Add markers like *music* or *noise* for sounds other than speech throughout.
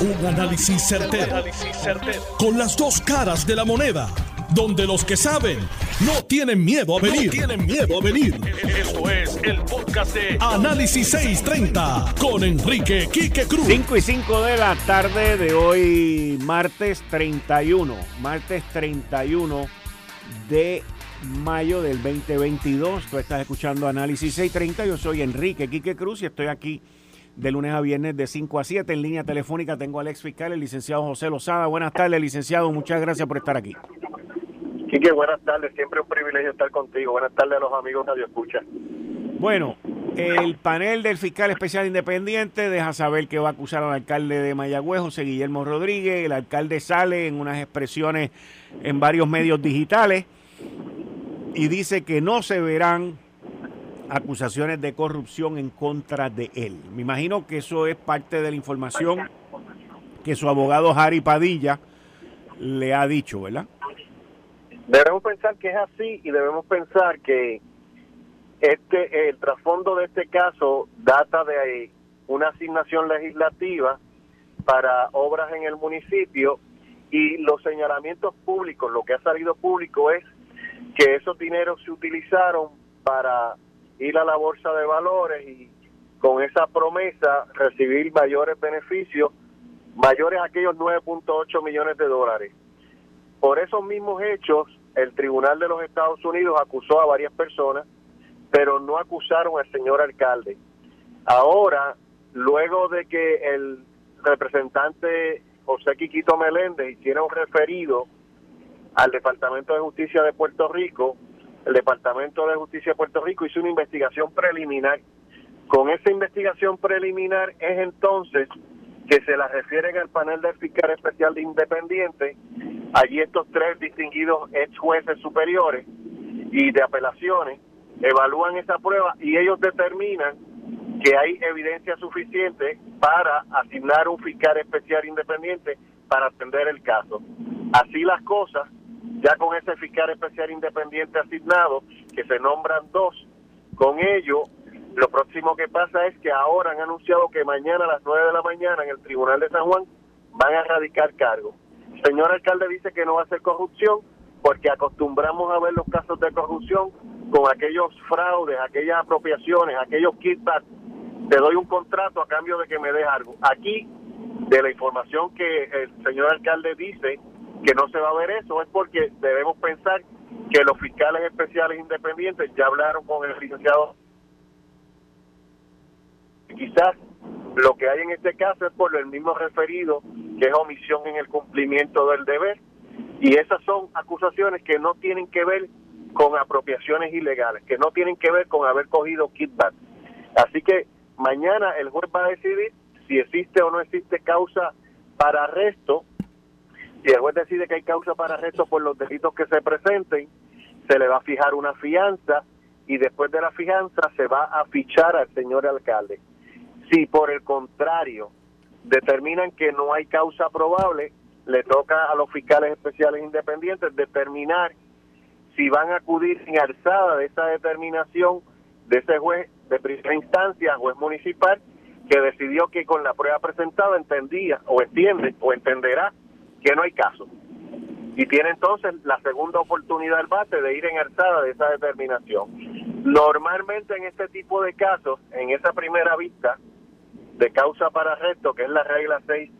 Un análisis certero, Con las dos caras de la moneda. Donde los que saben no tienen miedo a venir. tienen miedo a venir. Esto es el podcast de Análisis 630 con Enrique Quique Cruz. 5 y 5 de la tarde de hoy, martes 31. Martes 31 de mayo del 2022. Tú estás escuchando Análisis 630. Yo soy Enrique Quique Cruz y estoy aquí de lunes a viernes de 5 a 7. En línea telefónica tengo al ex fiscal, el licenciado José Lozada. Buenas tardes, licenciado. Muchas gracias por estar aquí. Quique, buenas tardes. Siempre un privilegio estar contigo. Buenas tardes a los amigos Radio Escucha. Bueno, el panel del fiscal especial independiente deja saber que va a acusar al alcalde de Mayagüez, José Guillermo Rodríguez. El alcalde sale en unas expresiones en varios medios digitales y dice que no se verán acusaciones de corrupción en contra de él. Me imagino que eso es parte de la información que su abogado Harry Padilla le ha dicho, ¿verdad? Debemos pensar que es así y debemos pensar que este el trasfondo de este caso data de una asignación legislativa para obras en el municipio y los señalamientos públicos, lo que ha salido público es que esos dineros se utilizaron para ir a la bolsa de valores y con esa promesa recibir mayores beneficios, mayores a aquellos 9.8 millones de dólares. Por esos mismos hechos, el Tribunal de los Estados Unidos acusó a varias personas, pero no acusaron al señor alcalde. Ahora, luego de que el representante José Quiquito Meléndez hiciera un referido al Departamento de Justicia de Puerto Rico, el Departamento de Justicia de Puerto Rico hizo una investigación preliminar. Con esa investigación preliminar es entonces que se la refieren al panel del fiscal especial de independiente. Allí estos tres distinguidos ex jueces superiores y de apelaciones evalúan esa prueba y ellos determinan que hay evidencia suficiente para asignar un fiscal especial independiente para atender el caso. Así las cosas, ya con ese fiscal especial independiente asignado, que se nombran dos, con ello, lo próximo que pasa es que ahora han anunciado que mañana a las 9 de la mañana en el Tribunal de San Juan van a radicar cargo. El señor alcalde dice que no va a ser corrupción porque acostumbramos a ver los casos de corrupción con aquellos fraudes, aquellas apropiaciones, aquellos kickbacks. Te doy un contrato a cambio de que me des algo. Aquí, de la información que el señor alcalde dice, que no se va a ver eso es porque debemos pensar que los fiscales especiales independientes ya hablaron con el licenciado. Quizás lo que hay en este caso es por el mismo referido, que es omisión en el cumplimiento del deber, y esas son acusaciones que no tienen que ver con apropiaciones ilegales, que no tienen que ver con haber cogido kickback. Así que mañana el juez va a decidir si existe o no existe causa para arresto si el juez decide que hay causa para arresto por los delitos que se presenten, se le va a fijar una fianza y después de la fianza se va a fichar al señor alcalde. Si por el contrario determinan que no hay causa probable, le toca a los fiscales especiales independientes determinar si van a acudir sin alzada de esa determinación de ese juez de primera instancia, juez municipal, que decidió que con la prueba presentada entendía o entiende o entenderá que no hay caso. Y tiene entonces la segunda oportunidad del bate de ir en alzada de esa determinación. Normalmente en este tipo de casos, en esa primera vista de causa para arresto, que es la regla 6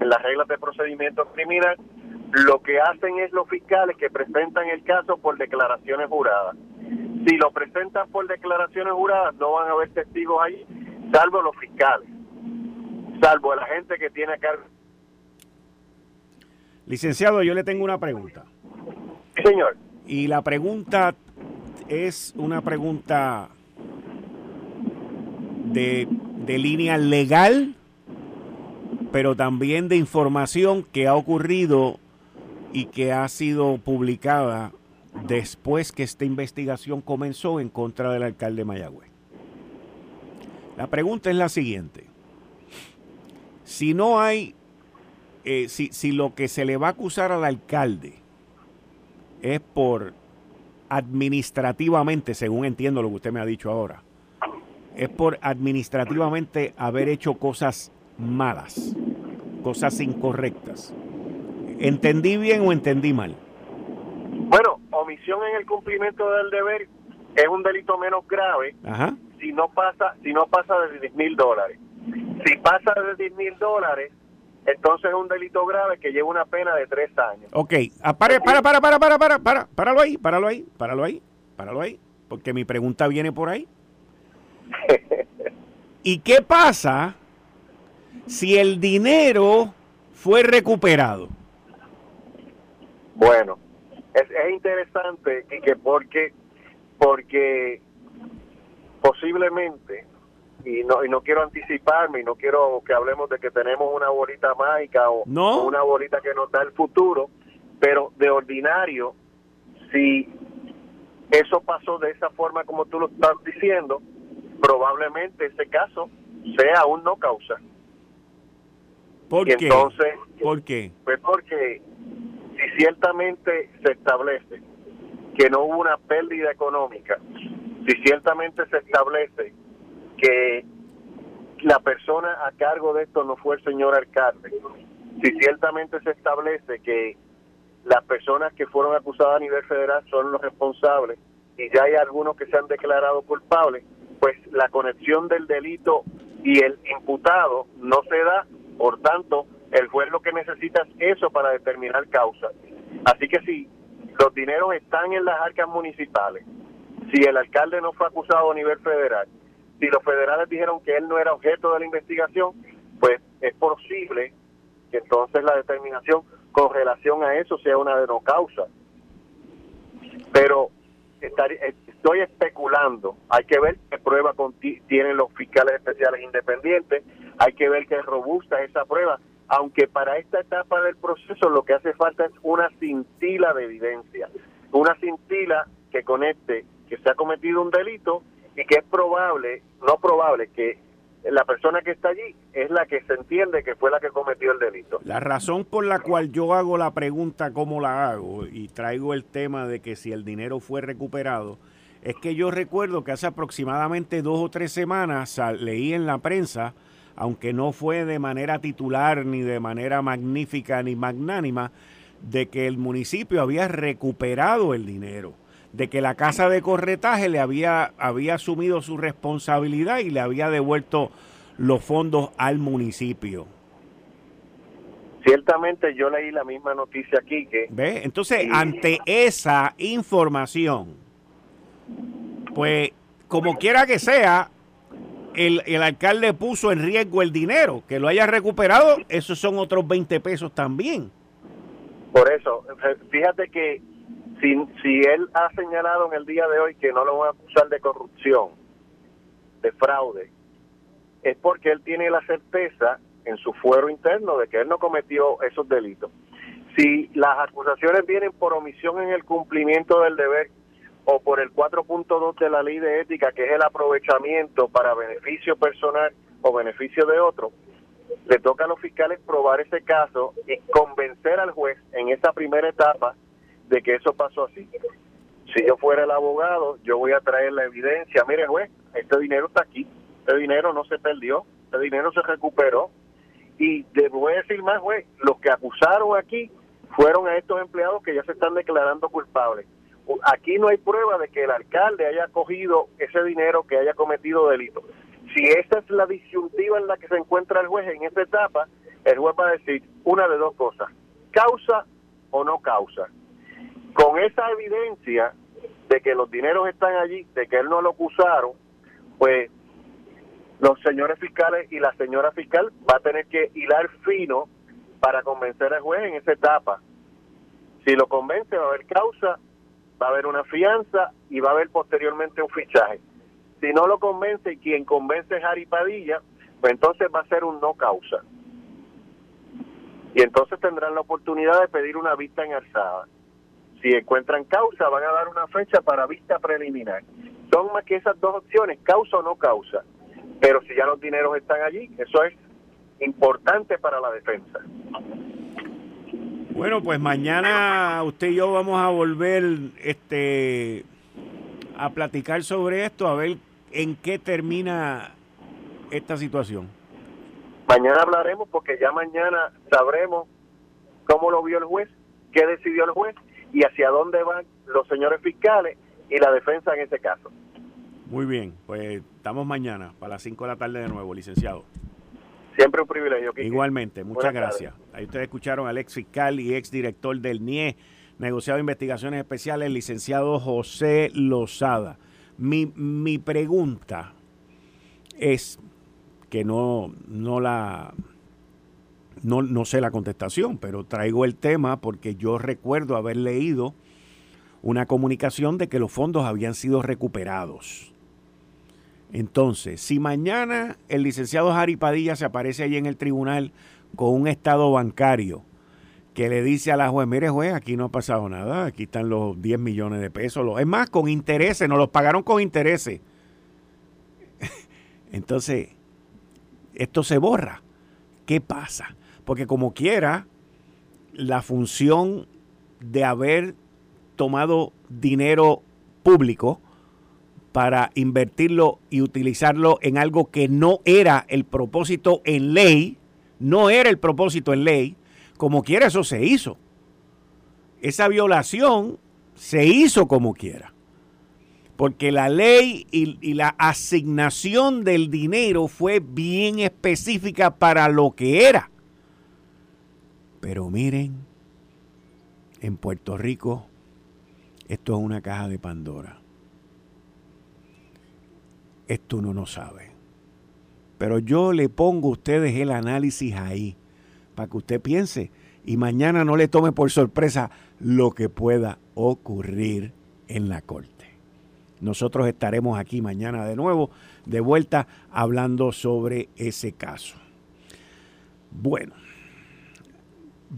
en las reglas de procedimiento criminal, lo que hacen es los fiscales que presentan el caso por declaraciones juradas. Si lo presentan por declaraciones juradas, no van a haber testigos ahí, salvo los fiscales, salvo la gente que tiene a cargo Licenciado, yo le tengo una pregunta. señor. Y la pregunta es una pregunta de, de línea legal, pero también de información que ha ocurrido y que ha sido publicada después que esta investigación comenzó en contra del alcalde Mayagüez. La pregunta es la siguiente. Si no hay eh, si, si lo que se le va a acusar al alcalde es por administrativamente, según entiendo lo que usted me ha dicho ahora, es por administrativamente haber hecho cosas malas. cosas incorrectas. ¿Entendí bien o entendí mal? Bueno, omisión en el cumplimiento del deber es un delito menos grave si no pasa si no pasa de 10 mil dólares. Si pasa de 10 mil dólares, entonces es un delito grave que lleva una pena de tres años. Ok, ah, para, para, para, para, para, para, para, páralo ahí, páralo ahí, páralo ahí, páralo ahí, porque mi pregunta viene por ahí. *laughs* ¿Y qué pasa si el dinero fue recuperado? Bueno, es, es interesante que porque porque posiblemente y no y no quiero anticiparme y no quiero que hablemos de que tenemos una bolita mágica o una bolita que nos da el futuro, pero de ordinario si eso pasó de esa forma como tú lo estás diciendo, probablemente ese caso sea un no causa. ¿Por qué? Entonces, ¿Por qué? Pues porque si ciertamente se establece que no hubo una pérdida económica, si ciertamente se establece que la persona a cargo de esto no fue el señor alcalde, si ciertamente se establece que las personas que fueron acusadas a nivel federal son los responsables y ya hay algunos que se han declarado culpables, pues la conexión del delito y el imputado no se da, por tanto, el juez lo que necesita es eso para determinar causa. Así que si los dineros están en las arcas municipales, si el alcalde no fue acusado a nivel federal, si los federales dijeron que él no era objeto de la investigación, pues es posible que entonces la determinación con relación a eso sea una de no causa. Pero estoy especulando, hay que ver qué prueba tienen los fiscales especiales independientes, hay que ver qué robusta es esa prueba, aunque para esta etapa del proceso lo que hace falta es una cintila de evidencia, una cintila que conecte que se ha cometido un delito y que es probable, no probable, que la persona que está allí es la que se entiende que fue la que cometió el delito. La razón por la cual yo hago la pregunta cómo la hago y traigo el tema de que si el dinero fue recuperado, es que yo recuerdo que hace aproximadamente dos o tres semanas leí en la prensa aunque no fue de manera titular ni de manera magnífica ni magnánima, de que el municipio había recuperado el dinero, de que la casa de corretaje le había, había asumido su responsabilidad y le había devuelto los fondos al municipio. Ciertamente yo leí la misma noticia aquí que... ¿Ve? Entonces, ante esa información, pues como quiera que sea, el, el, alcalde puso en riesgo el dinero, que lo haya recuperado, esos son otros 20 pesos también. Por eso, fíjate que si, él ha señalado en el día de hoy que no lo van a acusar de corrupción, de fraude, es porque él tiene la certeza en su fuero interno de que él no cometió esos delitos. Si las acusaciones vienen por omisión en el cumplimiento del deber o por el 4.2 de la ley de ética, que es el aprovechamiento para beneficio personal o beneficio de otro, le toca a los fiscales probar ese caso y convencer al juez en esa primera etapa de que eso pasó así. Si yo fuera el abogado, yo voy a traer la evidencia. Mire, juez, este dinero está aquí, este dinero no se perdió, este dinero se recuperó. Y le voy a decir más, juez, los que acusaron aquí fueron a estos empleados que ya se están declarando culpables aquí no hay prueba de que el alcalde haya cogido ese dinero que haya cometido delito. Si esa es la disyuntiva en la que se encuentra el juez en esta etapa, el juez va a decir una de dos cosas, causa o no causa. Con esa evidencia de que los dineros están allí, de que él no lo acusaron, pues los señores fiscales y la señora fiscal va a tener que hilar fino para convencer al juez en esa etapa. Si lo convence va a haber causa va a haber una fianza y va a haber posteriormente un fichaje. Si no lo convence y quien convence es Harry Padilla, pues entonces va a ser un no causa. Y entonces tendrán la oportunidad de pedir una vista en alzada. Si encuentran causa, van a dar una fecha para vista preliminar. Son más que esas dos opciones, causa o no causa. Pero si ya los dineros están allí, eso es importante para la defensa. Bueno, pues mañana usted y yo vamos a volver este a platicar sobre esto, a ver en qué termina esta situación. Mañana hablaremos porque ya mañana sabremos cómo lo vio el juez, qué decidió el juez y hacia dónde van los señores fiscales y la defensa en ese caso. Muy bien, pues estamos mañana para las 5 de la tarde de nuevo, licenciado. Siempre un privilegio. Igualmente, muchas gracias. Ahí ustedes escucharon al ex fiscal y ex director del NIE, negociado de investigaciones especiales, el licenciado José Lozada. Mi, mi pregunta es que no, no la no, no sé la contestación, pero traigo el tema porque yo recuerdo haber leído una comunicación de que los fondos habían sido recuperados. Entonces, si mañana el licenciado Jari Padilla se aparece allí en el tribunal con un estado bancario que le dice a la juez, mire juez, aquí no ha pasado nada, aquí están los 10 millones de pesos, es más, con intereses, nos los pagaron con intereses. *laughs* Entonces, esto se borra. ¿Qué pasa? Porque como quiera, la función de haber tomado dinero público para invertirlo y utilizarlo en algo que no era el propósito en ley, no era el propósito en ley, como quiera eso se hizo. Esa violación se hizo como quiera. Porque la ley y, y, la asignación del dinero fue bien específica para lo que era. Pero miren, en Puerto Rico esto es una caja de Pandora. Esto uno no sabe. Pero yo le pongo a ustedes el análisis ahí, para que usted piense y mañana no le tome por sorpresa lo que pueda ocurrir en la corte. Nosotros estaremos aquí mañana de nuevo, de vuelta, hablando sobre ese caso. Bueno,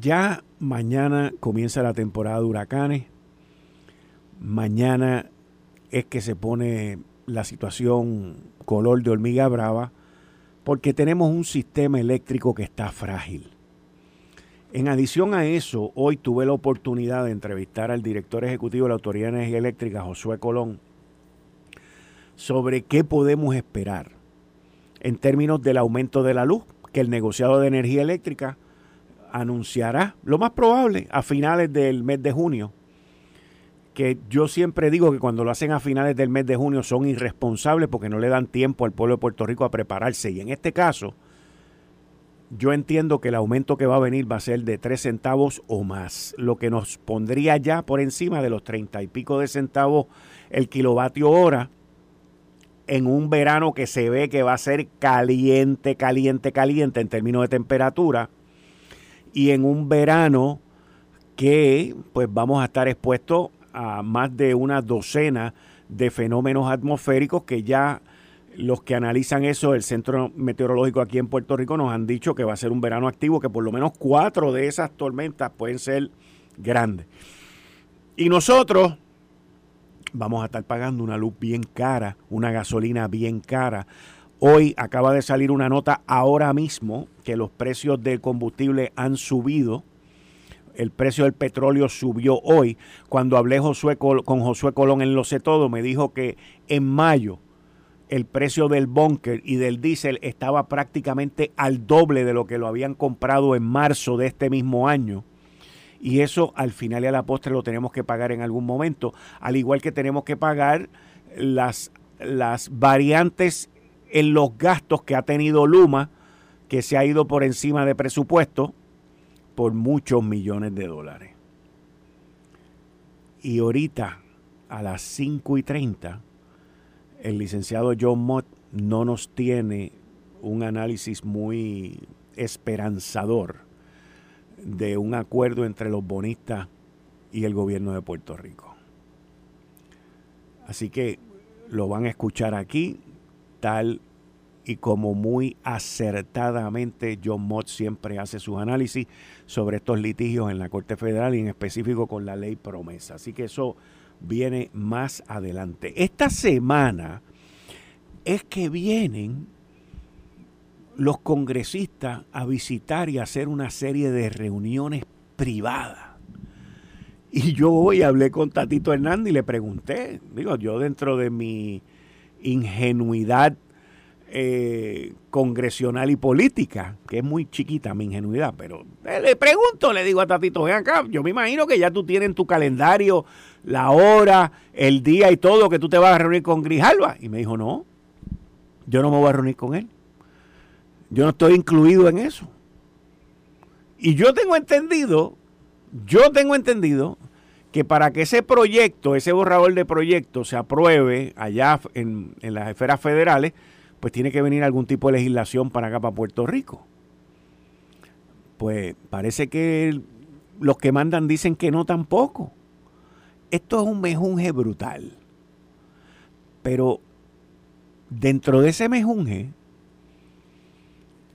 ya mañana comienza la temporada de huracanes. Mañana es que se pone la situación color de hormiga brava porque tenemos un sistema eléctrico que está frágil. En adición a eso, hoy tuve la oportunidad de entrevistar al director ejecutivo de la Autoridad de Energía Eléctrica, Josué Colón, sobre qué podemos esperar en términos del aumento de la luz que el negociado de energía eléctrica anunciará, lo más probable, a finales del mes de junio. Que yo siempre digo que cuando lo hacen a finales del mes de junio son irresponsables porque no le dan tiempo al pueblo de Puerto Rico a prepararse. Y en este caso, yo entiendo que el aumento que va a venir va a ser de 3 centavos o más, lo que nos pondría ya por encima de los 30 y pico de centavos el kilovatio hora en un verano que se ve que va a ser caliente, caliente, caliente en términos de temperatura y en un verano que pues vamos a estar expuestos a más de una docena de fenómenos atmosféricos que ya los que analizan eso, el Centro Meteorológico aquí en Puerto Rico nos han dicho que va a ser un verano activo, que por lo menos cuatro de esas tormentas pueden ser grandes. Y nosotros vamos a estar pagando una luz bien cara, una gasolina bien cara, Hoy acaba de salir una nota ahora mismo que los precios del combustible han subido. El precio del petróleo subió hoy. Cuando hablé con Josué Colón en Lo Sé Todo, me dijo que en mayo el precio del bunker y del diésel estaba prácticamente al doble de lo que lo habían comprado en marzo de este mismo año. Y eso al final y a la postre lo tenemos que pagar en algún momento, al igual que tenemos que pagar las, las variantes en los gastos que ha tenido Luma, que se ha ido por encima de presupuesto por muchos millones de dólares. Y ahorita, a las 5 y 30, el licenciado John Mott no nos tiene un análisis muy esperanzador de un acuerdo entre los bonistas y el gobierno de Puerto Rico. Así que lo van a escuchar aquí tal y como muy acertadamente John Mott siempre hace sus análisis sobre estos litigios en la Corte Federal y en específico con la ley promesa. Así que eso viene más adelante. Esta semana es que vienen los congresistas a visitar y hacer una serie de reuniones privadas. Y yo hoy hablé con Tatito Hernández y le pregunté, digo, yo dentro de mi ingenuidad eh, congresional y política, que es muy chiquita mi ingenuidad, pero le pregunto, le digo a Tatito, ven acá, yo me imagino que ya tú tienes en tu calendario la hora, el día y todo, que tú te vas a reunir con Grijalva. Y me dijo, no, yo no me voy a reunir con él. Yo no estoy incluido en eso. Y yo tengo entendido, yo tengo entendido que para que ese proyecto, ese borrador de proyecto se apruebe allá en, en las esferas federales, pues tiene que venir algún tipo de legislación para acá, para Puerto Rico. Pues parece que los que mandan dicen que no tampoco. Esto es un mejunje brutal. Pero dentro de ese mejunje,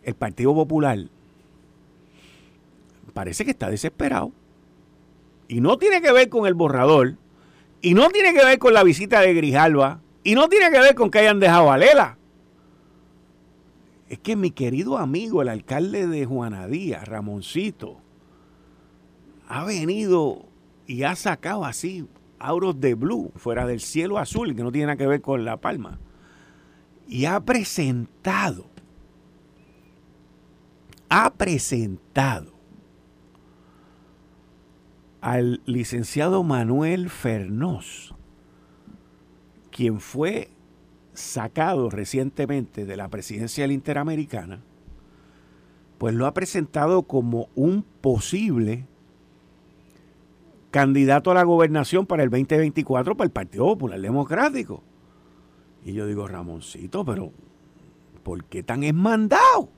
el Partido Popular parece que está desesperado. Y no tiene que ver con el borrador. Y no tiene que ver con la visita de Grijalva. Y no tiene que ver con que hayan dejado a Lela es que mi querido amigo, el alcalde de Juanadía, Ramoncito, ha venido y ha sacado así auros de blue, fuera del cielo azul, que no tiene nada que ver con La Palma, y ha presentado, ha presentado al licenciado Manuel Fernós, quien fue sacado recientemente de la presidencia interamericana, pues lo ha presentado como un posible candidato a la gobernación para el 2024 para el Partido Popular Democrático. Y yo digo, Ramoncito, pero ¿por qué tan esmandado?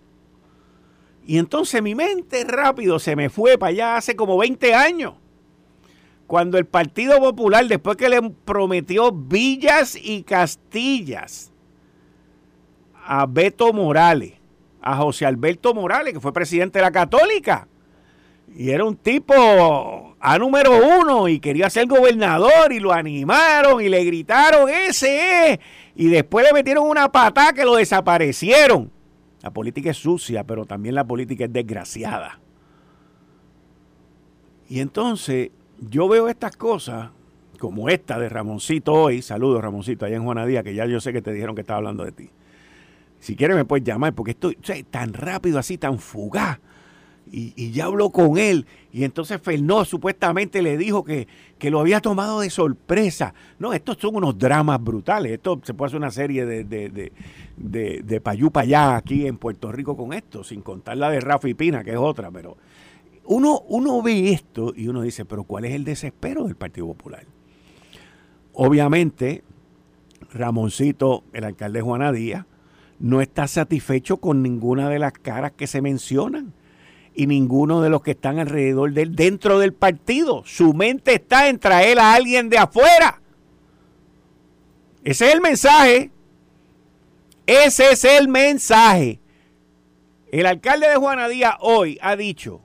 Y entonces mi mente rápido se me fue para allá hace como 20 años cuando el Partido Popular, después que le prometió villas y castillas a Beto Morales, a José Alberto Morales, que fue presidente de la Católica, y era un tipo a número uno y quería ser gobernador y lo animaron y le gritaron, ese es, y después le metieron una patada que lo desaparecieron. La política es sucia, pero también la política es desgraciada. Y entonces yo veo estas cosas, como esta de Ramoncito hoy, saludos Ramoncito, allá en Juanadía, que ya yo sé que te dijeron que estaba hablando de ti. Si quieres me puedes llamar, porque estoy tan rápido así, tan fugaz. Y, ya habló con él. Y entonces Fernó supuestamente le dijo que, lo había tomado de sorpresa. No, estos son unos dramas brutales. Esto se puede hacer una serie de, de, de, de, de payú allá aquí en Puerto Rico con esto, sin contar la de Rafa y Pina, que es otra, pero uno, uno ve esto y uno dice, pero ¿cuál es el desespero del Partido Popular? Obviamente, Ramoncito, el alcalde Juana Díaz, no está satisfecho con ninguna de las caras que se mencionan y ninguno de los que están alrededor de él dentro del partido. Su mente está en traer a alguien de afuera. Ese es el mensaje. Ese es el mensaje. El alcalde de Juana Díaz hoy ha dicho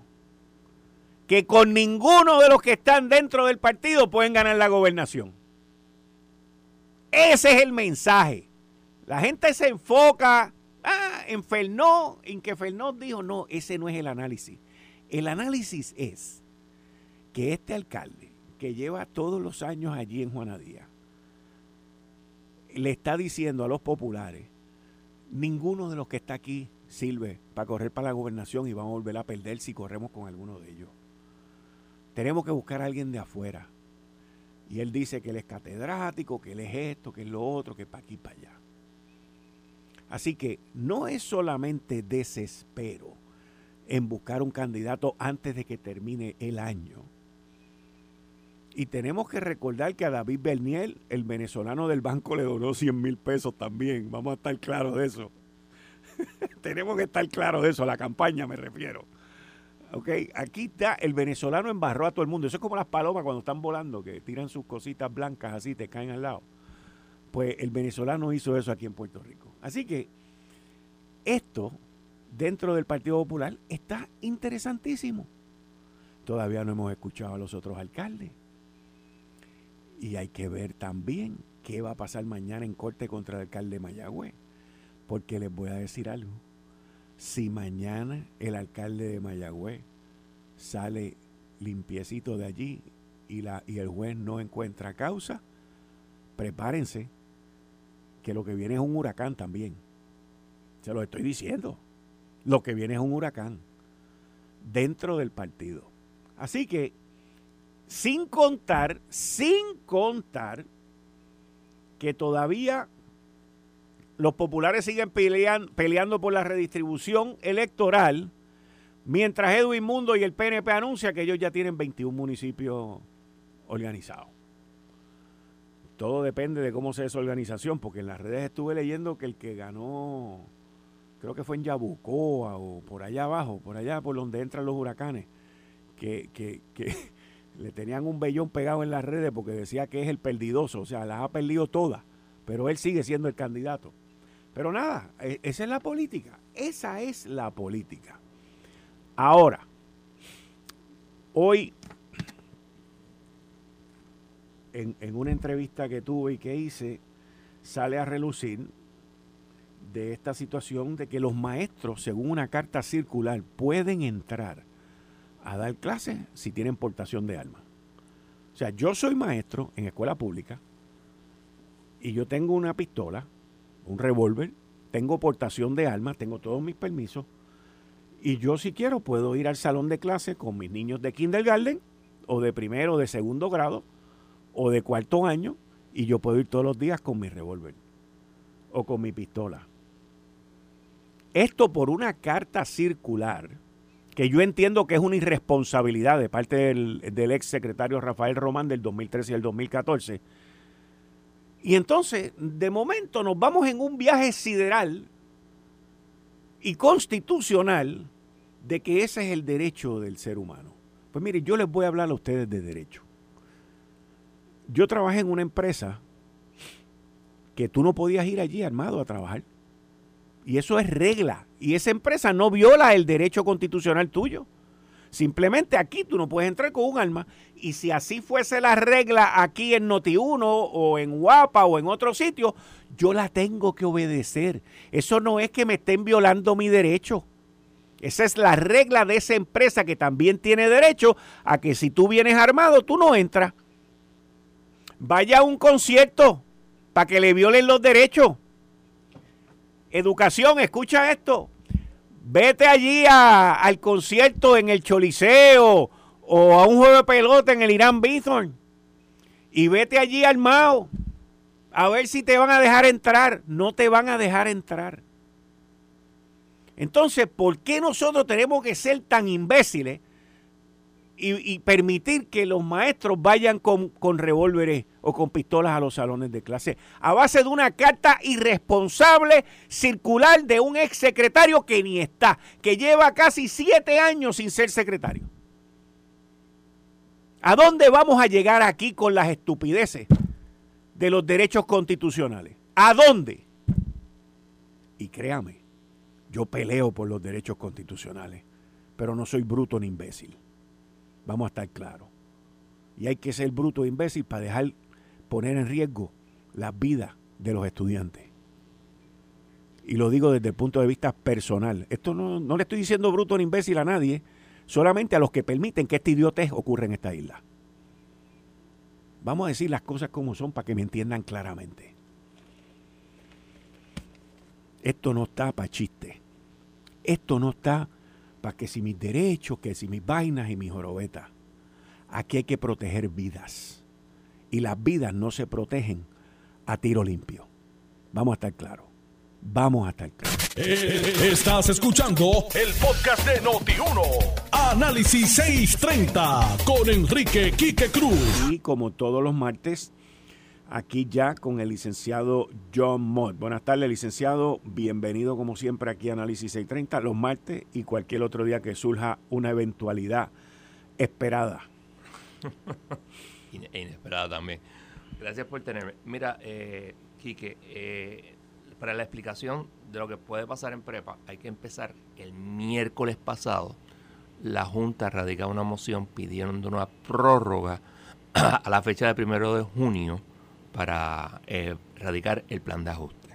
que con ninguno de los que están dentro del partido pueden ganar la gobernación. Ese es el mensaje. La gente se enfoca ah, en Fernó, en que Fernó dijo, no, ese no es el análisis. El análisis es que este alcalde, que lleva todos los años allí en Juanadía, le está diciendo a los populares, ninguno de los que está aquí sirve para correr para la gobernación y vamos a volver a perder si corremos con alguno de ellos. Tenemos que buscar a alguien de afuera. Y él dice que él es catedrático, que él es esto, que es lo otro, que para aquí, para allá. Así que no es solamente desespero en buscar un candidato antes de que termine el año. Y tenemos que recordar que a David Berniel, el venezolano del banco, le donó 100 mil pesos también. Vamos a estar claros de eso. *laughs* tenemos que estar claros de eso, la campaña me refiero. Ok, aquí está, el venezolano embarró a todo el mundo. Eso es como las palomas cuando están volando, que tiran sus cositas blancas así, te caen al lado. Pues el venezolano hizo eso aquí en Puerto Rico. Así que esto, dentro del Partido Popular, está interesantísimo. Todavía no hemos escuchado a los otros alcaldes. Y hay que ver también qué va a pasar mañana en corte contra el alcalde de Mayagüez. Porque les voy a decir algo si mañana el alcalde de Mayagüez sale limpiecito de allí y, la, y el juez no encuentra causa, prepárense que lo que viene es un huracán también. Se lo estoy diciendo. Lo que viene es un huracán dentro del partido. Así que, sin contar, sin contar que todavía los populares siguen peleando por la redistribución electoral, mientras Edwin Mundo y el PNP anuncian que ellos ya tienen 21 municipios organizados. Todo depende de cómo sea esa organización, porque en las redes estuve leyendo que el que ganó, creo que fue en Yabucoa o por allá abajo, por allá por donde entran los huracanes, que, que, que *laughs* le tenían un vellón pegado en las redes porque decía que es el perdidoso, o sea, las ha perdido todas, pero él sigue siendo el candidato. Pero nada, e, esa es la política, esa es la política. Ahora, hoy en, una entrevista que tuve y que hice, sale a relucir de esta situación de que los maestros, según una carta circular, pueden entrar a dar clases si tienen portación de armas. O sea, yo soy maestro en escuela pública y yo tengo una pistola, un revólver, tengo portación de armas, tengo todos mis permisos y yo si quiero puedo ir al salón de clase con mis niños de kindergarten o de primero o de segundo grado o de cuarto año y yo puedo ir todos los días con mi revólver o con mi pistola. Esto por una carta circular que yo entiendo que es una irresponsabilidad de parte del, del ex secretario Rafael Román del 2013 y el 2014. Y entonces, de momento, nos vamos en un viaje sideral y constitucional de que ese es el derecho del ser humano. Pues mire, yo les voy a hablar a ustedes de derecho. Yo trabajé en una empresa que tú no podías ir allí armado a trabajar. Y eso es regla. Y esa empresa no viola el derecho constitucional tuyo. Simplemente aquí tú no puedes entrar con un arma. Y si así fuese la regla aquí en Noti1 o en Guapa o en otro sitio, yo la tengo que obedecer. Eso no es que me estén violando mi derecho. Esa es la regla de esa empresa que también tiene derecho a que si tú vienes armado, tú no entras. Vaya a un concierto para que le violen los derechos. Educación, escucha esto. Vete allí al concierto en el Choliseo o a un juego de pelota en el Irán Bithorn y vete allí armado a ver si te van a dejar entrar. No te van a dejar entrar. Entonces, ¿por qué nosotros tenemos que ser tan imbéciles y, permitir que los maestros vayan con, con revólveres o con pistolas a los salones de clase, a base de una carta irresponsable circular de un ex secretario que ni está, que lleva casi siete años sin ser secretario. ¿A dónde vamos a llegar aquí con las estupideces de los derechos constitucionales? ¿A dónde? Y créame, yo peleo por los derechos constitucionales, pero no soy bruto ni imbécil. Vamos a estar claros. Y hay que ser bruto e imbécil para dejar poner en riesgo la vida de los estudiantes. Y lo digo desde el punto de vista personal. Esto no, no le estoy diciendo bruto ni imbécil a nadie, solamente a los que permiten que este idiotez ocurra en esta isla. Vamos a decir las cosas como son para que me entiendan claramente. Esto no está para chiste. Esto no está que si mis derechos, que si mis vainas y mis jorobetas. Aquí hay que proteger vidas. Y las vidas no se protegen a tiro limpio. Vamos a estar claros. Vamos a estar claros. Eh, estás escuchando el podcast de Noti1. Análisis 630 con Enrique Quique Cruz. Y como todos los martes, aquí ya con el licenciado John Mott. Buenas tardes, licenciado. Bienvenido como siempre aquí a Análisis 630 los martes y cualquier otro día que surja una eventualidad esperada. *laughs* Inesperada también. Gracias por tenerme. Mira, eh, Quique, eh, para la explicación de lo que puede pasar en prepa, hay que empezar el miércoles pasado. La Junta radica una moción pidiendo una prórroga *clears throat* a la fecha de primero de junio para eh, radicar el plan de ajuste.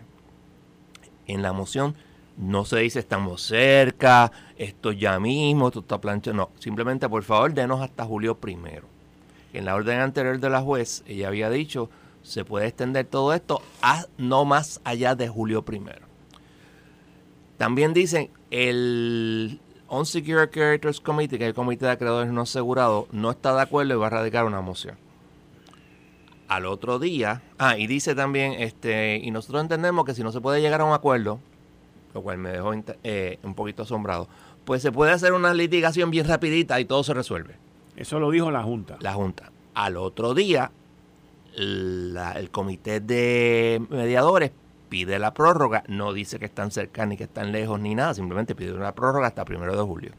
En la moción no se dice estamos cerca, esto ya mismo, esto está plancha, no, simplemente por favor denos hasta julio primero. En la orden anterior de la juez, ella había dicho, se puede extender todo esto a no más allá de julio primero. También dicen el Unsecure Creditors Committee, que es el comité de acreedores no asegurados, no está de acuerdo y va a radicar una moción. Al otro día, ah, y dice también, este, y nosotros entendemos que si no se puede llegar a un acuerdo, lo cual me dejó eh, un poquito asombrado, pues se puede hacer una litigación bien rapidita y todo se resuelve. Eso lo dijo la Junta. La Junta. Al otro día, el comité de mediadores pide la prórroga, no dice que están cerca ni que están lejos ni nada, simplemente pide una prórroga hasta primero de julio.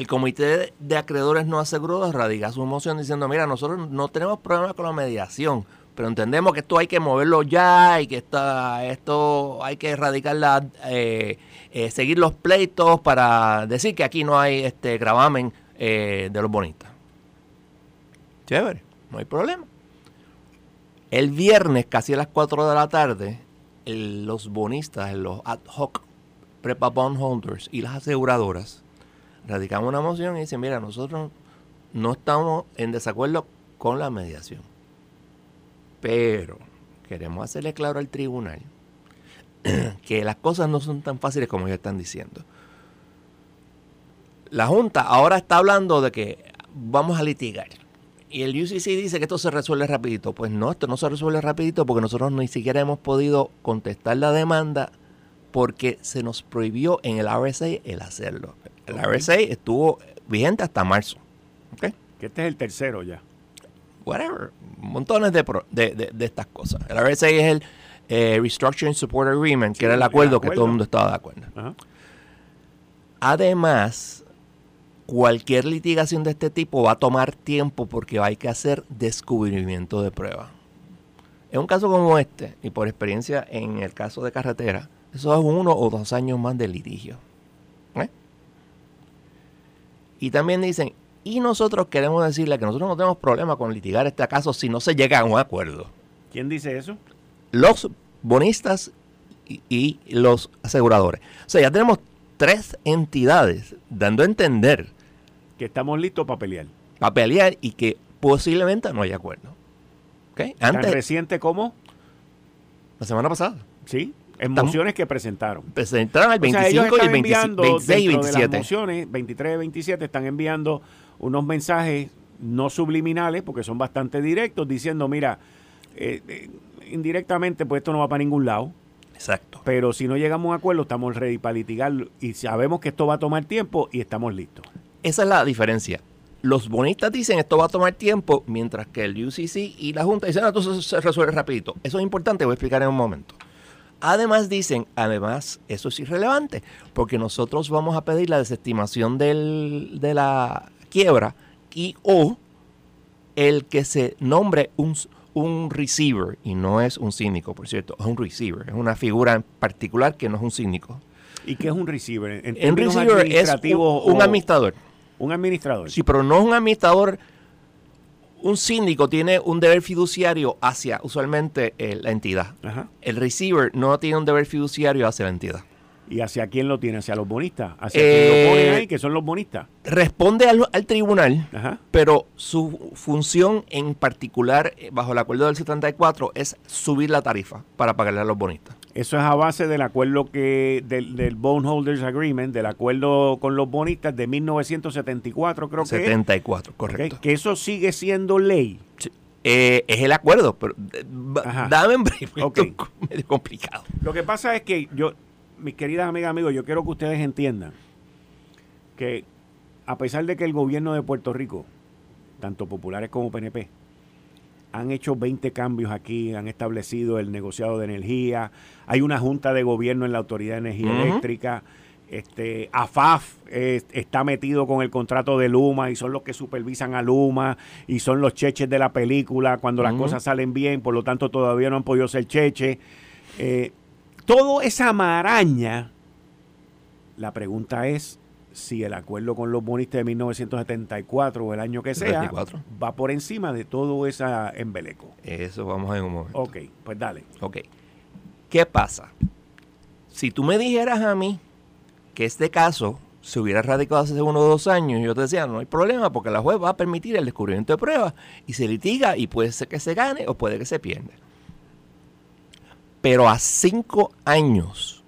El comité de acreedores no asegurados radica su moción diciendo, mira, nosotros no tenemos problema con la mediación, pero entendemos que esto hay que moverlo ya y que está, esto hay que erradicar la, eh, eh, seguir los pleitos para decir que aquí no hay este gravamen eh, de los bonistas. Chévere, no hay problema. El viernes, casi a las 4 de la tarde, los bonistas, los ad hoc prepa bondholders y las aseguradoras radicamos una moción y dicen, mira, nosotros no estamos en desacuerdo con la mediación, pero queremos hacerle claro al tribunal *clears throat* que las cosas no son tan fáciles como ellos están diciendo. La Junta ahora está hablando de que vamos a litigar. Y el UCC dice que esto se resuelve rapidito. Pues no, esto no se resuelve rapidito porque nosotros ni siquiera hemos podido contestar la demanda porque se nos prohibió en el RSA el hacerlo. El RSA estuvo vigente hasta marzo. Que este es el tercero ya. Whatever. Montones de, de, estas cosas. El RSA es el eh, Restructuring Support Agreement, que era el acuerdo, que todo el mundo estaba de acuerdo. Además, cualquier litigación de este tipo va a tomar tiempo porque hay que hacer descubrimiento de pruebas. En un caso como este, y por experiencia en el caso de carretera, eso es uno o dos años más de litigio. Y también dicen, y nosotros queremos decirle que nosotros no tenemos problema con litigar este caso si no se llega a un acuerdo. ¿Quién dice eso? Los bonistas y, y los aseguradores. O sea, ya tenemos tres entidades dando a entender que estamos listos para pelear. Para pelear y que posiblemente no haya acuerdo. ¿Okay? Antes, ¿Tan reciente como? La semana pasada. Sí, en mociones que presentaron. Presentaron el 25 y el 26 y 27. De mociones, 23 y 27, están enviando unos mensajes no subliminales, porque son bastante directos, diciendo, mira, eh, eh, indirectamente, pues esto no va para ningún lado. Exacto. Pero si no llegamos a un acuerdo, estamos ready para litigar y sabemos que esto va a tomar tiempo y estamos listos. Esa es la diferencia. Los bonistas dicen esto va a tomar tiempo, mientras que el UCC y la Junta dicen, esto se resuelve rapidito. Eso es importante, voy a explicar en un momento. Además dicen, además, eso es irrelevante, porque nosotros vamos a pedir la desestimación del, de la quiebra y o el que se nombre un, un receiver, y no es un cínico, por cierto, es un receiver, es una figura en particular que no es un cínico. ¿Y qué es un receiver? un receiver es un administrador. Un administrador. Sí, pero no es un administrador. Un síndico tiene un deber fiduciario hacia usualmente eh, la entidad. El receiver no tiene un deber fiduciario hacia la entidad. ¿Y hacia quién lo tiene? ¿Hacia los bonistas? ¿Hacia eh, lo ponen ahí, que son los bonistas? Responde al, tribunal, pero su función en particular, eh, bajo el acuerdo del 74, es subir la tarifa para pagarle a los bonistas. Eso es a base del acuerdo que del, del Bondholders Agreement, del acuerdo con los bonistas de 1974, creo que 74, correcto. Que eso sigue siendo ley. Eh, es el acuerdo, pero eh, dame en breve, okay. *laughs* medio complicado. Lo que pasa es que yo, mis queridas amigas, amigos, yo quiero que ustedes entiendan que a pesar de que el gobierno de Puerto Rico, tanto populares como PNP, han hecho 20 cambios aquí, han establecido el negociado de energía, hay una junta de gobierno en la Autoridad de Energía Eléctrica, este, AFAF está metido con el contrato de Luma y son los que supervisan a Luma y son los cheches de la película cuando las cosas salen bien, por lo tanto todavía no han podido ser cheches. Eh, todo esa maraña, la pregunta es, si el acuerdo con los bonistas de 1974 o el año que sea va por encima de todo ese embeleco. Eso vamos en un momento. Ok, pues dale. Ok. ¿Qué pasa? Si tú me dijeras a mí que este caso se hubiera radicado hace uno o dos años, yo te decía, no hay problema porque la juez va a permitir el descubrimiento de pruebas y se litiga y puede ser que se gane o puede que se pierda. Pero a cinco años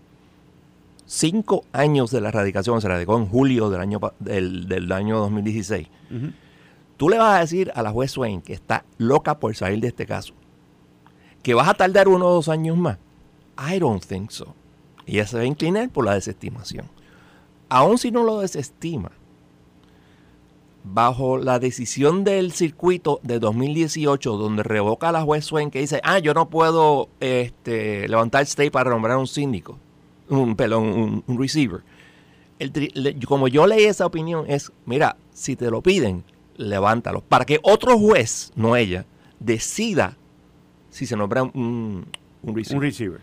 cinco años de la erradicación, se radicó en julio del año, del, del año 2016, tú le vas a decir a la juez Swain que está loca por salir de este caso, que vas a tardar uno o dos años más. I don't think so. Ella se va a inclinar por la desestimación. Aun si no lo desestima, bajo la decisión del circuito de 2018, donde revoca a la juez Swain que dice, ah, yo no puedo este, levantar stay para nombrar un síndico, un, perdón, un, receiver. como yo leí esa opinión, es, mira, si te lo piden, levántalo. Para que otro juez, no ella, decida si se nombra un, receiver.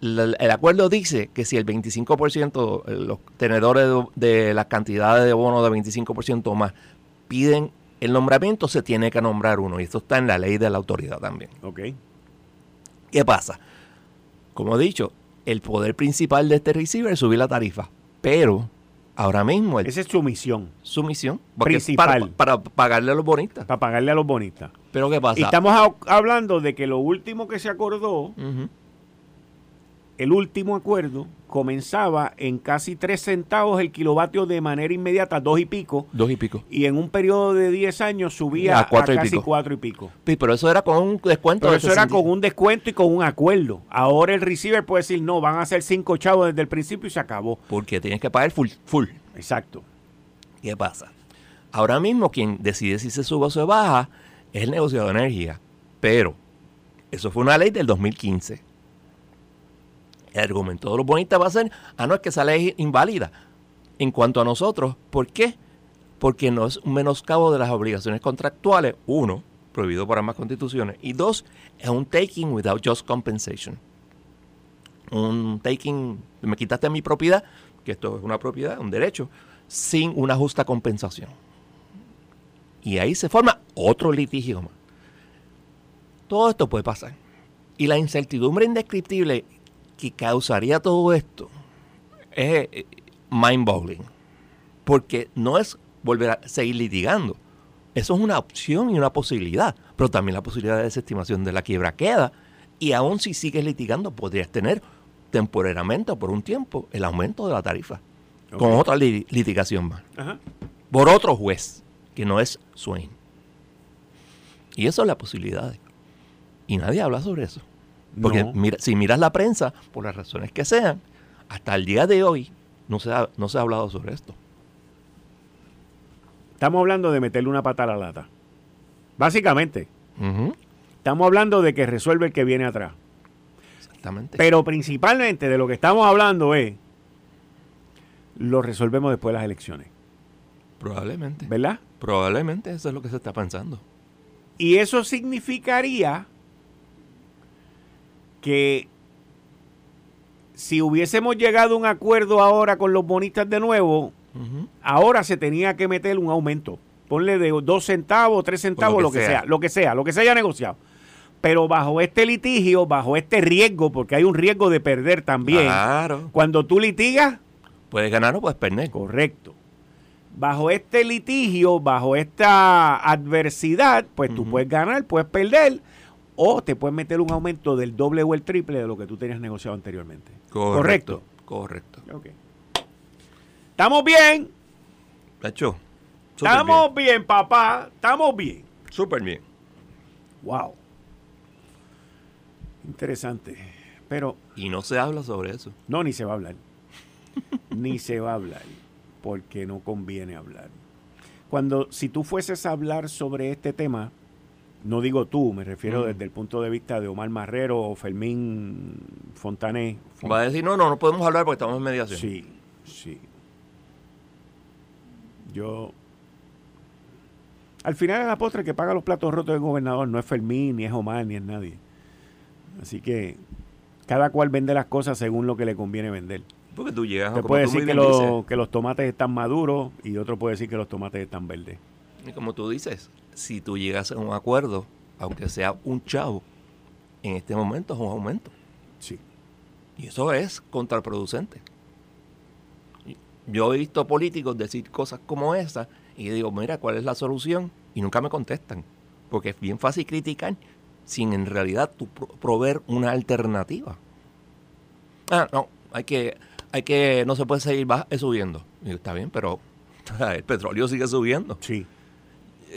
el acuerdo dice que si el 25%, eh, los tenedores de, la cantidad de bonos de 25% o más piden el nombramiento, se tiene que nombrar uno. Y esto está en la ley de la autoridad también. Ok. ¿Qué pasa? Como he dicho, el poder principal de este receiver es subir la tarifa. Pero ahora mismo... Esa es su misión. Su misión. Principal. Para, pagarle a los bonistas. Para pagarle a los bonistas. Pero ¿qué pasa? Y estamos hablando de que lo último que se acordó el último acuerdo comenzaba en casi 3 centavos el kilovatio de manera inmediata, dos y pico. Dos y pico. Y en un periodo de 10 años subía a, casi cuatro y pico. Sí, pero eso era con un descuento. Pero eso era con un descuento y con un acuerdo. Ahora el receiver puede decir, no, van a ser 5 chavos desde el principio y se acabó. Porque tienes que pagar full. full. Exacto. ¿Qué pasa? Ahora mismo quien decide si se sube o se baja es el negociador de energía. Pero eso fue una ley del 2015 el argumento de los bonistas va a ser, ah, no, es que esa ley inválida. En cuanto a nosotros, ¿por qué? Porque no es un menoscabo de las obligaciones contractuales, uno, prohibido por ambas constituciones, y dos, es un taking without just compensation. Un taking, me quitaste mi propiedad, que esto es una propiedad, un derecho, sin una justa compensación. Y ahí se forma otro litigio. Todo esto puede pasar. Y la incertidumbre indescriptible que causaría todo esto es eh, mind-boggling. Porque no es volver a seguir litigando. Eso es una opción y una posibilidad. Pero también la posibilidad de desestimación de la quiebra queda. Y aún si sigues litigando, podrías tener temporalmente o por un tiempo el aumento de la tarifa. Con otra litigación más. Por otro juez, que no es Swain. Y eso es la posibilidad. Y nadie habla sobre eso. Porque mira, si miras la prensa, por las razones que sean, hasta el día de hoy no se ha, no se ha hablado sobre esto. Estamos hablando de meterle una pata a la lata. Básicamente. Estamos hablando de que resuelve el que viene atrás. Exactamente. Pero principalmente de lo que estamos hablando es, lo resolvemos después de las elecciones. Probablemente. ¿Verdad? Probablemente eso es lo que se está pensando. Y eso significaría que si hubiésemos llegado a un acuerdo ahora con los bonistas de nuevo, ahora se tenía que meter un aumento. Ponle de dos centavos, tres centavos, lo que, sea. lo que sea, lo que se haya negociado. Pero bajo este litigio, bajo este riesgo, porque hay un riesgo de perder también. Claro. Cuando tú litigas. Puedes ganar o puedes perder. Correcto. Bajo este litigio, bajo esta adversidad, pues tú puedes ganar, puedes perder o te puedes meter un aumento del doble o el triple de lo que tú tenías negociado anteriormente. Correcto. Correcto. ¿Estamos bien? Hecho. Estamos bien. papá. Estamos bien. Súper bien. Wow. Interesante. Pero. Y no se habla sobre eso. No, ni se va a hablar. *laughs* ni se va a hablar. Porque no conviene hablar. Cuando, si tú fueses a hablar sobre este tema, no digo tú, me refiero desde el punto de vista de Omar Marrero o Fermín Fontané. Va a decir, no, no, no podemos hablar porque estamos en mediación. Sí, sí. Yo. Al final de la postre que paga los platos rotos del gobernador no es Fermín, ni es Omar, ni es nadie. Así que cada cual vende las cosas según lo que le conviene vender. Porque tú llegas Te puede decir que, los, que los tomates están maduros y otro puede decir que los tomates están verdes. Y como tú dices, si tú llegas a un acuerdo, aunque sea un chavo, en este momento es un aumento. Sí. Y eso es contraproducente. Yo he visto políticos decir cosas como esa y digo, mira, ¿cuál es la solución? Y nunca me contestan. Porque es bien fácil criticar sin en realidad tú proveer una alternativa. Ah, no, hay que hay que, no se puede seguir subiendo. Y está bien, pero *laughs* el petróleo sigue subiendo. Sí.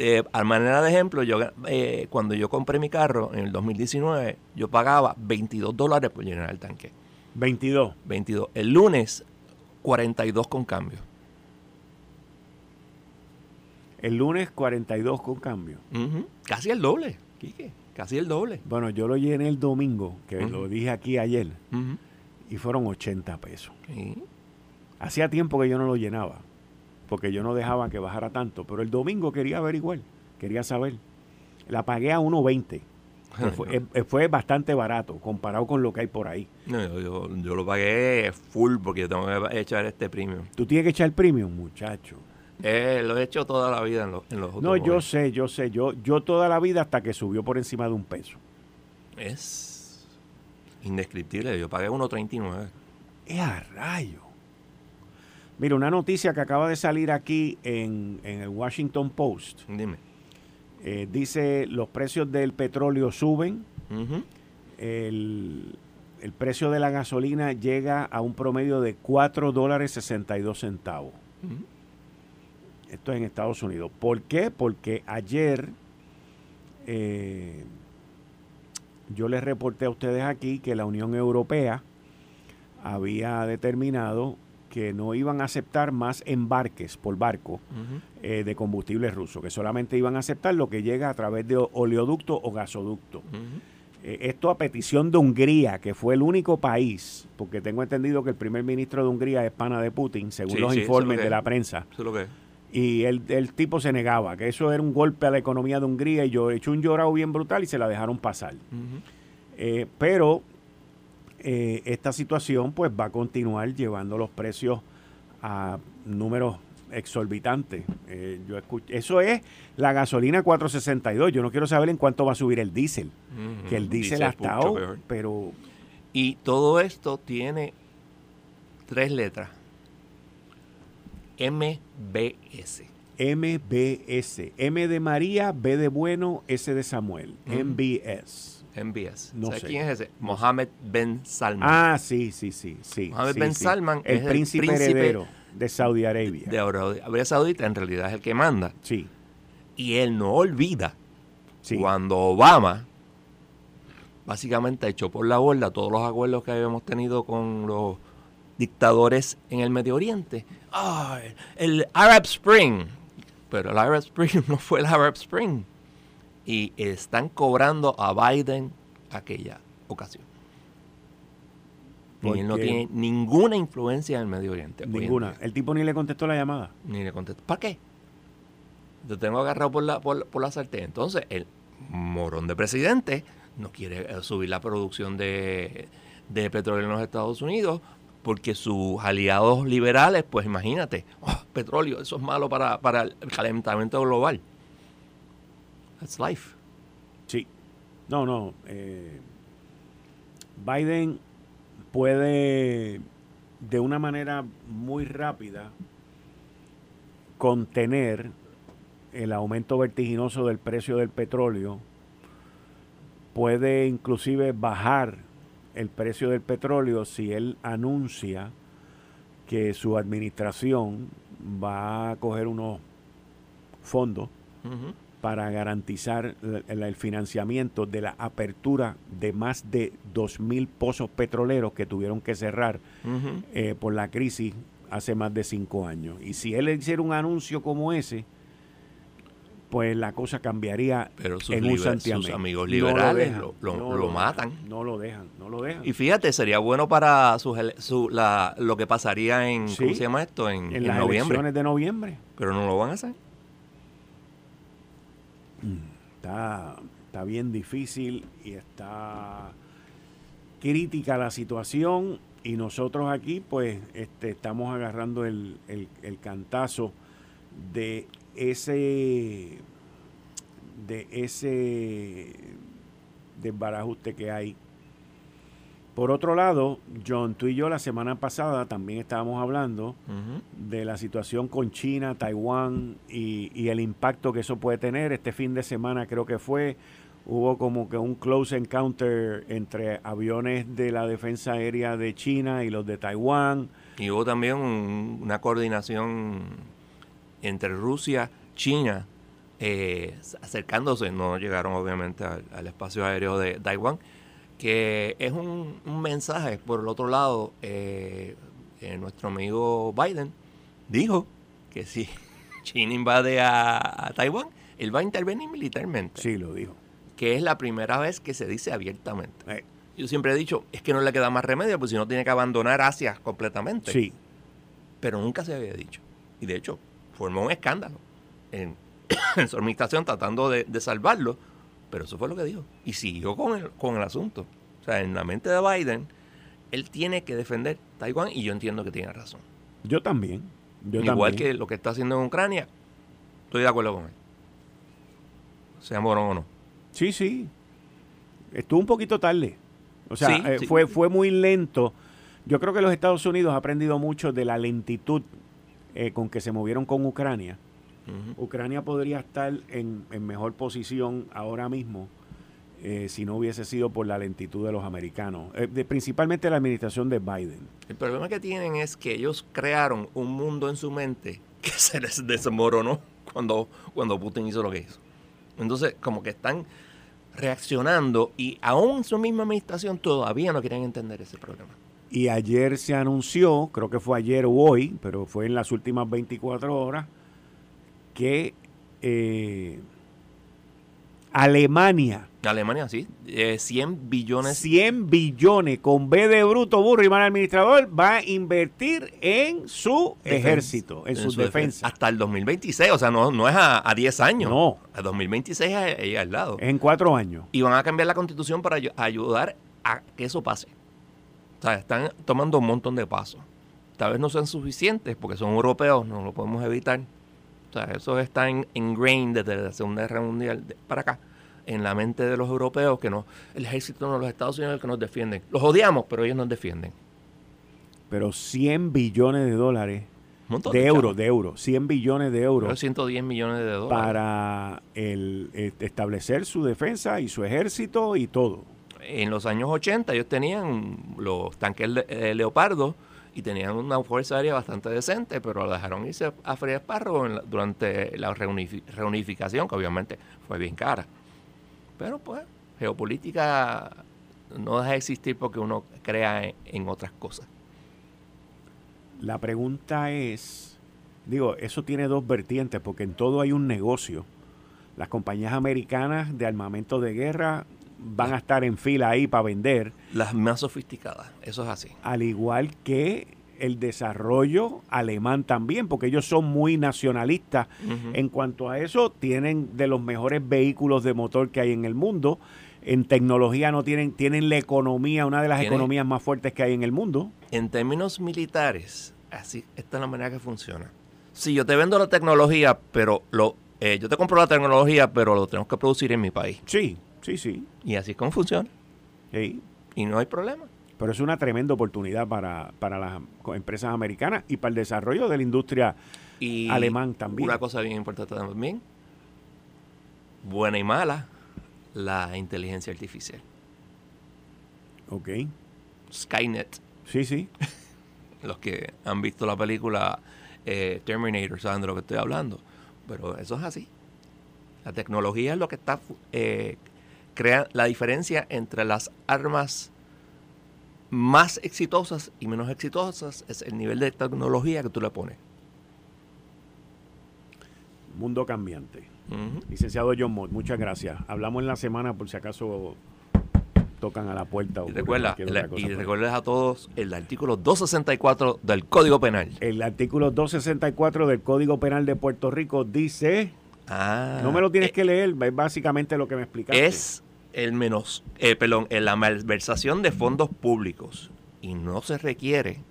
Eh, a manera de ejemplo, yo eh, cuando yo compré mi carro en el 2019, yo pagaba 22 dólares por llenar el tanque. 22. 22. El lunes, 42 con cambio. El lunes, 42 con cambio. Casi el doble, Quique. Casi el doble. Bueno, yo lo llené el domingo, que lo dije aquí ayer, y fueron 80 pesos. Hacía tiempo que yo no lo llenaba porque yo no dejaba que bajara tanto. Pero el domingo quería averiguar, quería saber. La pagué a 1.20. fue, eh, fue, bastante barato comparado con lo que hay por ahí. No, yo, lo pagué full porque yo tengo que echar este premium. Tú tienes que echar el premium, muchacho. Eh, lo he hecho toda la vida en, los, en los No, yo sé, yo sé. Yo, yo toda la vida hasta que subió por encima de un peso. Es indescriptible. Yo pagué 1.39. Es a rayo. Mira, una noticia que acaba de salir aquí en, el Washington Post. Dime. Eh, dice, los precios del petróleo suben. el, precio de la gasolina llega a un promedio de 4 dólares 62 centavos. Esto es en Estados Unidos. ¿Por qué? Porque ayer eh, yo les reporté a ustedes aquí que la Unión Europea había determinado que no iban a aceptar más embarques por barco eh, de combustible ruso, que solamente iban a aceptar lo que llega a través de oleoducto o gasoducto. Eh, esto a petición de Hungría, que fue el único país, porque tengo entendido que el primer ministro de Hungría es pana de Putin, según los informes de la prensa. Y el, el, tipo se negaba, que eso era un golpe a la economía de Hungría y yo he hecho un llorado bien brutal y se la dejaron pasar. Eh, pero eh, esta situación pues va a continuar llevando los precios a números exorbitantes. Eh, yo eso es la gasolina 462. Yo no quiero saber en cuánto va a subir el diésel. que el diésel ha estado, pero... Y todo esto tiene tres letras. MBS. MBS. M de María, B de Bueno, S de Samuel. MBS. MBS. No sé. quién es ese? Mohammed Ben Salman. Ah, sí, sí, sí. sí Mohammed Ben Salman el es príncipe el príncipe heredero de Saudi Arabia. De Arabia Saudita, en realidad es el que manda. Sí. Y él no olvida cuando Obama básicamente echó por la borda todos los acuerdos que habíamos tenido con los dictadores en el Medio Oriente. Ah, el Arab Spring. Pero el Arab Spring *laughs* no fue el Arab Spring y están cobrando a Biden aquella ocasión. Y él no tiene ninguna influencia en el Medio Oriente. Ninguna. El tipo ni le contestó la llamada. Ni le contestó. ¿Para qué? Yo tengo agarrado por la, por, la sartén. Entonces, el morón de presidente no quiere eh, subir la producción de, petróleo en los Estados Unidos porque sus aliados liberales, pues imagínate, oh, petróleo, eso es malo para, para el calentamiento global. That's life. Sí. No, no. Eh, Biden puede de una manera muy rápida contener el aumento vertiginoso del precio del petróleo, puede inclusive bajar el precio del petróleo si él anuncia que su administración va a coger unos fondos para garantizar el, financiamiento de la apertura de más de 2.000 pozos petroleros que tuvieron que cerrar eh, por la crisis hace más de cinco años. Y si él hiciera un anuncio como ese, pues la cosa cambiaría Pero sus en un Sus amigos liberales lo, matan. No lo dejan, no lo dejan. Y fíjate, sería bueno para su, la, lo que pasaría en, ¿cómo se llama esto? En, en, las noviembre. elecciones de noviembre. Pero no lo van a hacer. Está, está bien difícil y está crítica la situación y nosotros aquí pues este, estamos agarrando el, el, cantazo de ese de ese desbarajuste que hay por otro lado, John, tú y yo la semana pasada también estábamos hablando de la situación con China, Taiwán y, el impacto que eso puede tener. Este fin de semana creo que fue, hubo como que un close encounter entre aviones de la Defensa Aérea de China y los de Taiwán. Y hubo también una coordinación entre Rusia, China, eh, acercándose, no llegaron obviamente al, espacio aéreo de Taiwán, que es un, mensaje. Por el otro lado, eh, eh, nuestro amigo Biden dijo que si *laughs* China invade a, Taiwán, él va a intervenir militarmente. Sí, lo dijo. Que es la primera vez que se dice abiertamente. Yo siempre he dicho, es que no le queda más remedio, pues si no tiene que abandonar Asia completamente. Sí. Pero nunca se había dicho. Y de hecho, formó un escándalo en, *coughs* su administración tratando de, salvarlo. Pero eso fue lo que dijo. Y siguió con el, con el asunto. O sea, en la mente de Biden, él tiene que defender Taiwán y yo entiendo que tiene razón. Yo también. Igual que lo que está haciendo en Ucrania, estoy de acuerdo con él. Sea morón o no. Sí, sí. Estuvo un poquito tarde. O sea, eh, Fue, fue muy lento. Yo creo que los Estados Unidos ha aprendido mucho de la lentitud eh, con que se movieron con Ucrania. Ucrania podría estar en, mejor posición ahora mismo eh, si no hubiese sido por la lentitud de los americanos, principalmente la administración de Biden. El problema que tienen es que ellos crearon un mundo en su mente que *laughs* se les desmoronó cuando, cuando Putin hizo lo que hizo. Entonces, como que están reaccionando y aún en su misma administración todavía no quieren entender ese problema. Y ayer se anunció, creo que fue ayer o hoy, pero fue en las últimas 24 horas, que eh, Alemania. Alemania, sí. 100 billones. 100 billones con B de bruto, burro y mal administrador va a invertir en su ejército, en, su, defensa. Hasta el 2026, o sea, no, no es a, 10 años. No. A 2026 ahí al lado. en cuatro años. Y van a cambiar la constitución para ayudar a que eso pase. O sea, están tomando un montón de pasos. Tal vez no sean suficientes porque son europeos, no lo podemos evitar o sea, eso está en, ingrained desde la Segunda Guerra Mundial para acá, en la mente de los europeos, que no, el ejército de los Estados Unidos es el que nos defiende. Los odiamos, pero ellos nos defienden. Pero 100 billones de dólares de, euros, de euros, 100 billones de euros. 110 millones de dólares. Para el, establecer su defensa y su ejército y todo. En los años 80 ellos tenían los tanques Leopardo y tenían una fuerza aérea bastante decente, pero lo dejaron irse a Freire Esparro durante la reunificación, que obviamente fue bien cara. Pero pues, geopolítica no deja de existir porque uno crea en, otras cosas. La pregunta es, digo, eso tiene dos vertientes, porque en todo hay un negocio. Las compañías americanas de armamento de guerra van a estar en fila ahí para vender. Las más sofisticadas, eso es así. Al igual que el desarrollo alemán también, porque ellos son muy nacionalistas. En cuanto a eso, tienen de los mejores vehículos de motor que hay en el mundo. En tecnología no tienen, tienen la economía, una de las economías más fuertes que hay en el mundo. En términos militares, así, esta es la manera que funciona. Si yo te vendo la tecnología, pero lo, eh, yo te compro la tecnología, pero lo tenemos que producir en mi país. Sí, Sí, sí. Y así es como funciona. Sí. Y no hay problema. Pero es una tremenda oportunidad para, las empresas americanas y para el desarrollo de la industria alemán también. Una cosa bien importante también, buena y mala, la inteligencia artificial. Ok. Skynet. Sí, sí. *laughs* Los que han visto la película eh, Terminator saben de lo que estoy hablando. Pero eso es así. La tecnología es lo que está eh, crea la diferencia entre las armas más exitosas y menos exitosas es el nivel de tecnología que tú le pones. Mundo cambiante. Licenciado John Mott, muchas gracias. Hablamos en la semana por si acaso tocan a la puerta. y recuerda, y recuerda a todos el artículo 264 del Código Penal. El artículo 264 del Código Penal de Puerto Rico dice... Ah, no me lo tienes eh, que leer, es básicamente lo que me explicaste. Es el menos, eh, perdón, en la malversación de fondos públicos y no se requiere,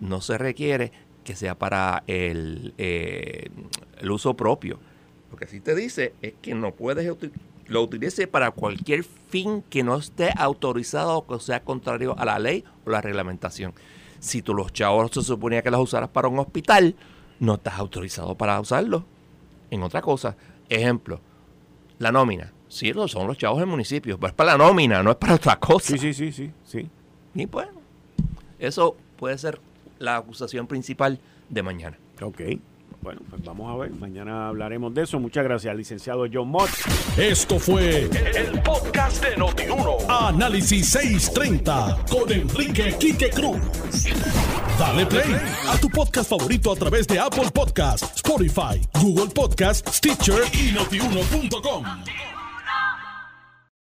no se requiere que sea para el, eh, el uso propio. Lo que sí te dice es que no puedes lo utilice para cualquier fin que no esté autorizado o que sea contrario a la ley o la reglamentación. Si tú los chavos se suponía que los usaras para un hospital, no estás autorizado para usarlo en otra cosa. Ejemplo, la nómina. Sí, son los chavos del municipio, pero es para la nómina, no es para otra cosa. Sí, sí, sí, sí, sí. Y pues, eso puede ser la acusación principal de mañana. Ok. Bueno, pues vamos a ver. Mañana hablaremos de eso. Muchas gracias, licenciado John Mott. Esto fue el, podcast de Notiuno. Análisis 630 con Enrique Quique Cruz. Dale play a tu podcast favorito a través de Apple Podcasts, Spotify, Google Podcasts, Stitcher y notiuno.com.